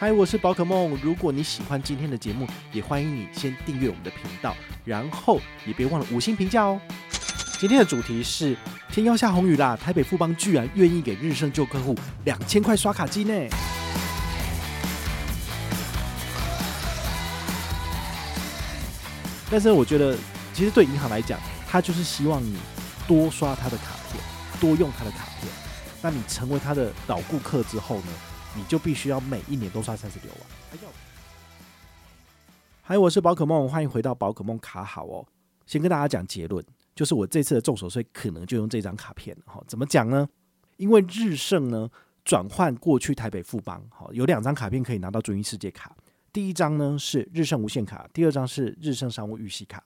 嗨，我是宝可梦。如果你喜欢今天的节目，也欢迎你先订阅我们的频道，然后也别忘了五星评价哦。今天的主题是天要下红雨啦，台北富邦居然愿意给日盛旧客户两千块刷卡机呢。但是我觉得，其实对银行来讲，他就是希望你多刷他的卡片，多用他的卡片。那你成为他的老顾客之后呢？你就必须要每一年都刷三十六万。嗨，我是宝可梦，欢迎回到宝可梦卡好哦。先跟大家讲结论，就是我这次的重手税可能就用这张卡片。哈，怎么讲呢？因为日盛呢转换过去台北富邦，好，有两张卡片可以拿到尊誉世界卡。第一张呢是日盛无限卡，第二张是日盛商务预习卡。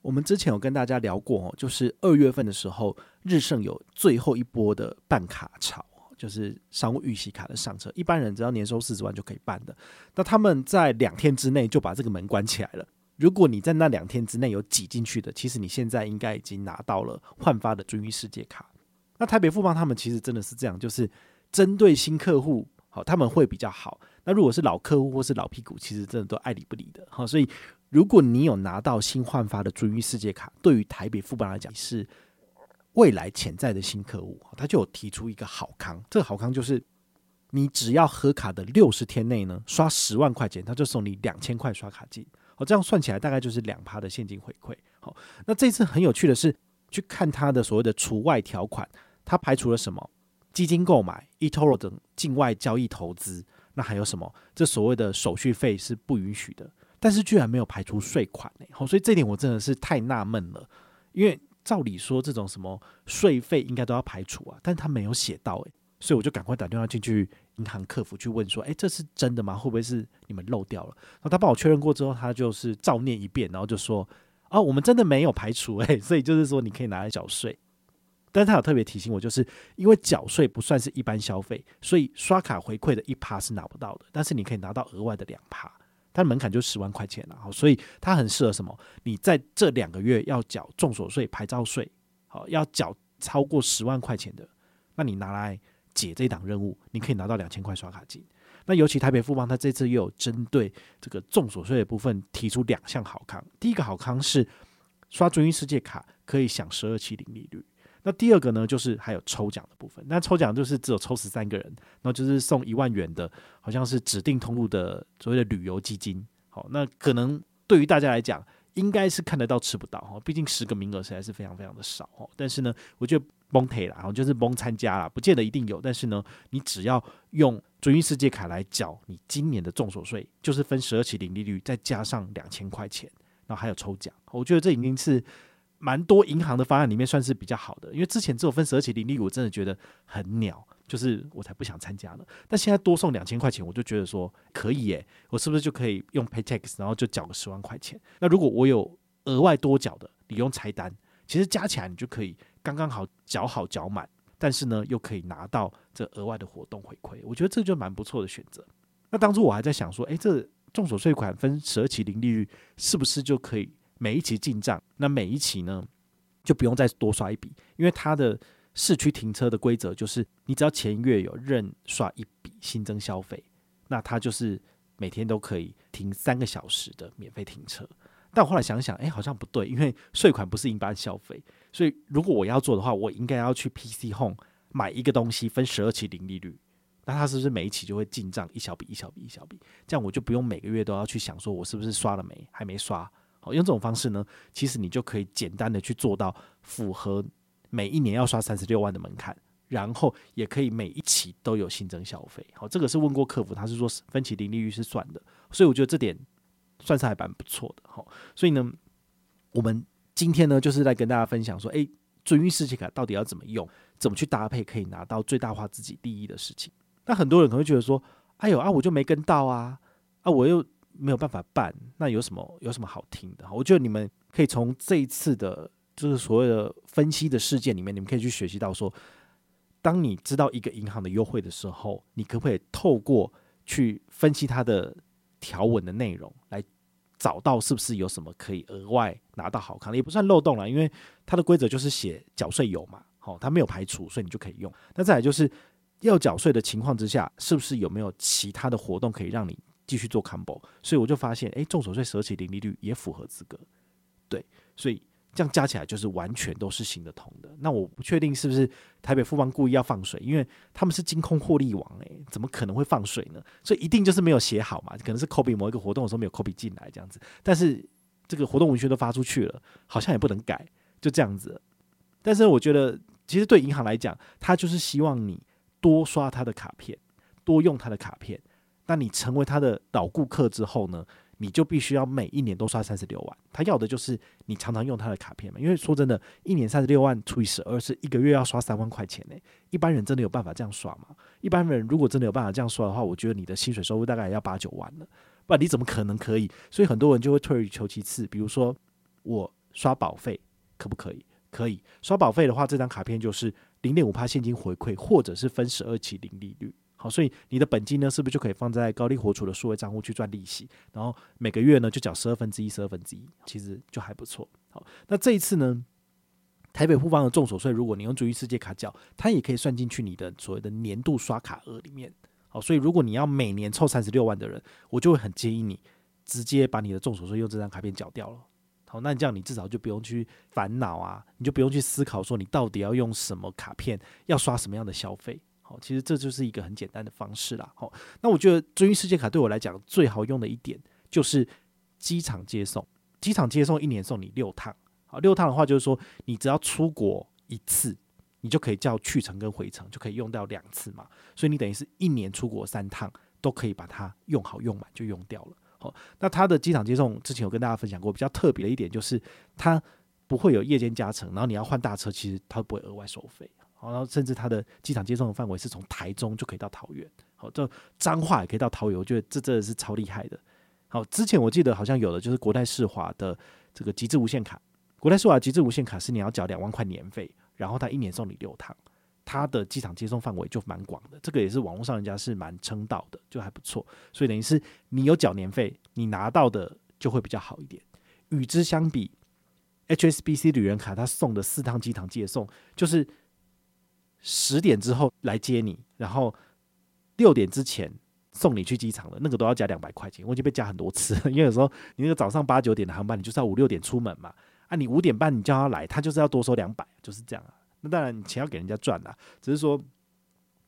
我们之前有跟大家聊过哦，就是二月份的时候，日盛有最后一波的办卡潮。就是商务预习卡的上车，一般人只要年收四十万就可以办的。那他们在两天之内就把这个门关起来了。如果你在那两天之内有挤进去的，其实你现在应该已经拿到了换发的尊誉世界卡。那台北富邦他们其实真的是这样，就是针对新客户，好，他们会比较好。那如果是老客户或是老屁股，其实真的都爱理不理的。好，所以如果你有拿到新换发的尊誉世界卡，对于台北富邦来讲是。未来潜在的新客户，他就有提出一个好康。这个好康就是，你只要核卡的六十天内呢，刷十万块钱，他就送你两千块刷卡金。哦，这样算起来大概就是两趴的现金回馈。好，那这次很有趣的是，去看他的所谓的除外条款，他排除了什么？基金购买、eToro 等境外交易投资，那还有什么？这所谓的手续费是不允许的，但是居然没有排除税款。好，所以这点我真的是太纳闷了，因为。照理说，这种什么税费应该都要排除啊，但他没有写到诶，所以我就赶快打电话进去银行客服去问说，诶，这是真的吗？会不会是你们漏掉了？然后他帮我确认过之后，他就是照念一遍，然后就说，哦，我们真的没有排除诶，所以就是说你可以拿来缴税。但是他有特别提醒我，就是因为缴税不算是一般消费，所以刷卡回馈的一趴是拿不到的，但是你可以拿到额外的两趴。它的门槛就十万块钱了，好，所以它很适合什么？你在这两个月要缴重所税、牌照税，好，要缴超过十万块钱的，那你拿来解这档任务，你可以拿到两千块刷卡金。那尤其台北富邦，它这次又有针对这个重所税的部分提出两项好康。第一个好康是刷尊誉世界卡可以享十二期零利率。那第二个呢，就是还有抽奖的部分。那抽奖就是只有抽十三个人，然后就是送一万元的，好像是指定通路的所谓的旅游基金。好，那可能对于大家来讲，应该是看得到吃不到哈，毕竟十个名额实在是非常非常的少哦。但是呢，我觉得蒙退啦，然后就是蒙参加啦，不见得一定有。但是呢，你只要用尊誉世界卡来缴你今年的重所税，就是分十二期零利率，再加上两千块钱，然后还有抽奖。我觉得这已经是。蛮多银行的方案里面算是比较好的，因为之前只有分十二期零利率，我真的觉得很鸟，就是我才不想参加了。但现在多送两千块钱，我就觉得说可以耶，我是不是就可以用 PayTax，然后就缴个十万块钱？那如果我有额外多缴的，你用拆单，其实加起来你就可以刚刚好缴好缴满，但是呢又可以拿到这额外的活动回馈，我觉得这就蛮不错的选择。那当初我还在想说，诶，这重所税款分十二期零利率是不是就可以？每一期进账，那每一期呢就不用再多刷一笔，因为它的市区停车的规则就是，你只要前月有认刷一笔新增消费，那它就是每天都可以停三个小时的免费停车。但我后来想想，哎，好像不对，因为税款不是一般消费，所以如果我要做的话，我应该要去 PC Home 买一个东西分十二期零利率，那它是不是每一期就会进账一小笔一小笔一小笔？这样我就不用每个月都要去想说我是不是刷了没，还没刷。好，用这种方式呢，其实你就可以简单的去做到符合每一年要刷三十六万的门槛，然后也可以每一期都有新增消费。好，这个是问过客服，他是说分期零利率是算的，所以我觉得这点算是还蛮不错的。好，所以呢，我们今天呢就是来跟大家分享说，诶，尊誉世界卡到底要怎么用，怎么去搭配，可以拿到最大化自己利益的事情。那很多人可能会觉得说，哎呦啊，我就没跟到啊，啊，我又没有办法办，那有什么有什么好听的？我觉得你们可以从这一次的，就是所谓的分析的事件里面，你们可以去学习到说，当你知道一个银行的优惠的时候，你可不可以透过去分析它的条文的内容，来找到是不是有什么可以额外拿到好康，也不算漏洞了，因为它的规则就是写缴税有嘛，好，它没有排除，所以你就可以用。那再来就是。要缴税的情况之下，是不是有没有其他的活动可以让你继续做 combo？所以我就发现，哎，综所税十二期零利率也符合资格，对，所以这样加起来就是完全都是行得通的。那我不确定是不是台北富邦故意要放水，因为他们是金控获利王，哎，怎么可能会放水呢？所以一定就是没有写好嘛，可能是 copy 某一个活动的时候没有 copy 进来这样子。但是这个活动文宣都发出去了，好像也不能改，就这样子。但是我觉得，其实对银行来讲，他就是希望你。多刷他的卡片，多用他的卡片。那你成为他的老顾客之后呢，你就必须要每一年都刷三十六万。他要的就是你常常用他的卡片嘛。因为说真的，一年三十六万除以十二，是一个月要刷三万块钱呢。一般人真的有办法这样刷吗？一般人如果真的有办法这样刷的话，我觉得你的薪水收入大概要八九万了。不然你怎么可能可以？所以很多人就会退而求其次，比如说我刷保费可不可以？可以刷保费的话，这张卡片就是。零点五趴现金回馈，或者是分十二期零利率，好，所以你的本金呢，是不是就可以放在高利活储的数位账户去赚利息？然后每个月呢，就缴十二分之一、十二分之一，其实就还不错。好，那这一次呢，台北富邦的重所税，如果你用逐一世界卡缴，它也可以算进去你的所谓的年度刷卡额里面。好，所以如果你要每年凑三十六万的人，我就会很建议你直接把你的重所税用这张卡片缴掉了。好，那这样你至少就不用去烦恼啊，你就不用去思考说你到底要用什么卡片，要刷什么样的消费。哦，其实这就是一个很简单的方式啦。好，那我觉得尊誉世界卡对我来讲最好用的一点就是机场接送，机场接送一年送你六趟。好，六趟的话就是说你只要出国一次，你就可以叫去程跟回程就可以用掉两次嘛，所以你等于是一年出国三趟都可以把它用好用满就用掉了。好，那它的机场接送之前有跟大家分享过，比较特别的一点就是它不会有夜间加成，然后你要换大车，其实它不会额外收费。然后甚至它的机场接送的范围是从台中就可以到桃园，好，这彰化也可以到桃园，我觉得这真的是超厉害的。好，之前我记得好像有的就是国泰世华的这个极致无限卡，国泰世华极致无限卡是你要缴两万块年费，然后它一年送你六趟。它的机场接送范围就蛮广的，这个也是网络上人家是蛮称道的，就还不错。所以等于是你有缴年费，你拿到的就会比较好一点。与之相比，HSBC 旅人卡它送的四趟机场接送，就是十点之后来接你，然后六点之前送你去机场了，那个都要加两百块钱。我已经被加很多次了，因为有时候你那个早上八九点的航班，你就是要五六点出门嘛，啊，你五点半你叫他来，他就是要多收两百，就是这样啊。那当然，你钱要给人家赚啦，只是说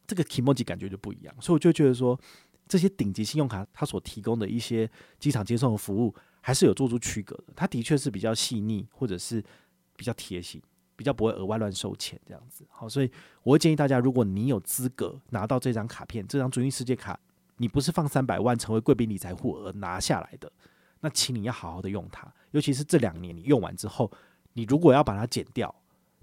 这个 kimochi 感觉就不一样，所以我就觉得说，这些顶级信用卡它所提供的一些机场接送的服务，还是有做出区隔的。它的确是比较细腻，或者是比较贴心，比较不会额外乱收钱这样子。好，所以我会建议大家，如果你有资格拿到这张卡片，这张尊誉世界卡，你不是放三百万成为贵宾理财户而拿下来的，那请你要好好的用它。尤其是这两年你用完之后，你如果要把它减掉。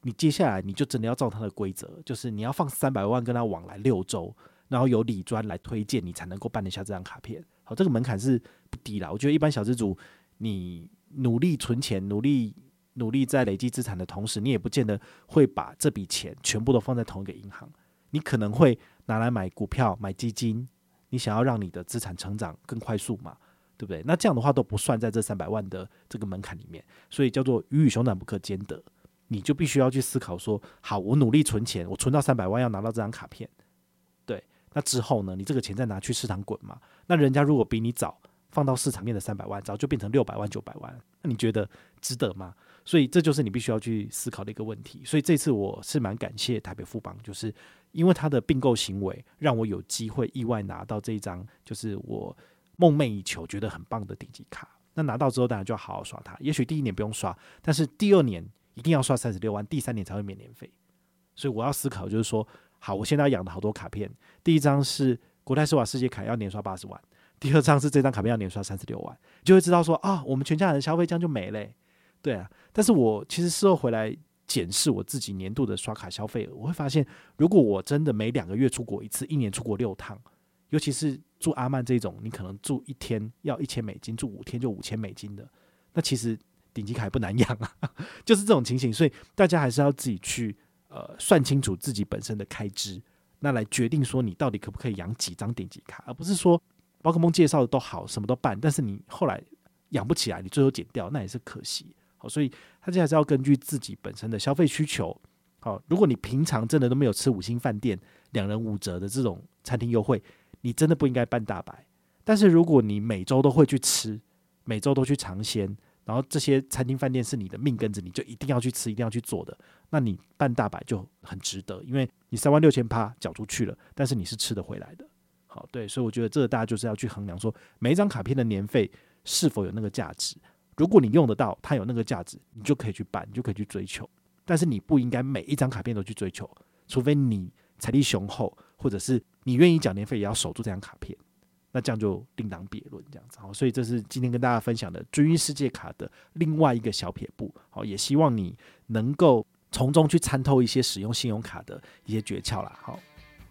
你接下来你就真的要照它的规则，就是你要放三百万跟他往来六周，然后由李专来推荐，你才能够办得下这张卡片。好，这个门槛是不低啦。我觉得一般小资族，你努力存钱，努力努力在累积资产的同时，你也不见得会把这笔钱全部都放在同一个银行，你可能会拿来买股票、买基金。你想要让你的资产成长更快速嘛？对不对？那这样的话都不算在这三百万的这个门槛里面，所以叫做鱼与熊掌不可兼得。你就必须要去思考说，好，我努力存钱，我存到三百万要拿到这张卡片，对，那之后呢，你这个钱再拿去市场滚嘛？那人家如果比你早放到市场面的三百万，早就变成六百万、九百万，那你觉得值得吗？所以这就是你必须要去思考的一个问题。所以这次我是蛮感谢台北富邦，就是因为他的并购行为，让我有机会意外拿到这一张，就是我梦寐以求、觉得很棒的顶级卡。那拿到之后，当然就要好好刷它。也许第一年不用刷，但是第二年。一定要刷三十六万，第三年才会免年费。所以我要思考，就是说，好，我现在要养的好多卡片，第一张是国泰世华世界卡，要年刷八十万；第二张是这张卡片要年刷三十六万，就会知道说啊，我们全家人消费这样就没了。对啊，但是我其实事后回来检视我自己年度的刷卡消费额，我会发现，如果我真的每两个月出国一次，一年出国六趟，尤其是住阿曼这种，你可能住一天要一千美金，住五天就五千美金的，那其实顶级卡也不难养啊，就是这种情形。所以大家还是要自己去呃算清楚自己本身的开支，那来决定说你到底可不可以养几张顶级卡，而不是说宝可梦介绍的都好，什么都办，但是你后来养不起来，你最后减掉，那也是可惜。好，所以大家还是要根据自己本身的消费需求。好，如果你平常真的都没有吃五星饭店两人五折的这种餐厅优惠，你真的不应该办大白。但是如果你每周都会去吃，每周都去尝鲜，然后这些餐厅饭店是你的命根子，你就一定要去吃，一定要去做的，那你办大白就很值得，因为你三万六千趴缴出去了，但是你是吃得回来的。好，对，所以我觉得这个大家就是要去衡量说，每一张卡片的年费是否有那个价值。如果你用得到，它有那个价值，你就可以去办，你就可以去追求。但是你不应该每一张卡片都去追求，除非你财力雄厚，或者是你愿意缴年费也要守住这张卡片，那这样就另当别论。这样子好，所以这是今天跟大家分享的钧世界卡的另外一个小撇步。好，也希望你能够从中去参透一些使用信用卡的一些诀窍啦。好。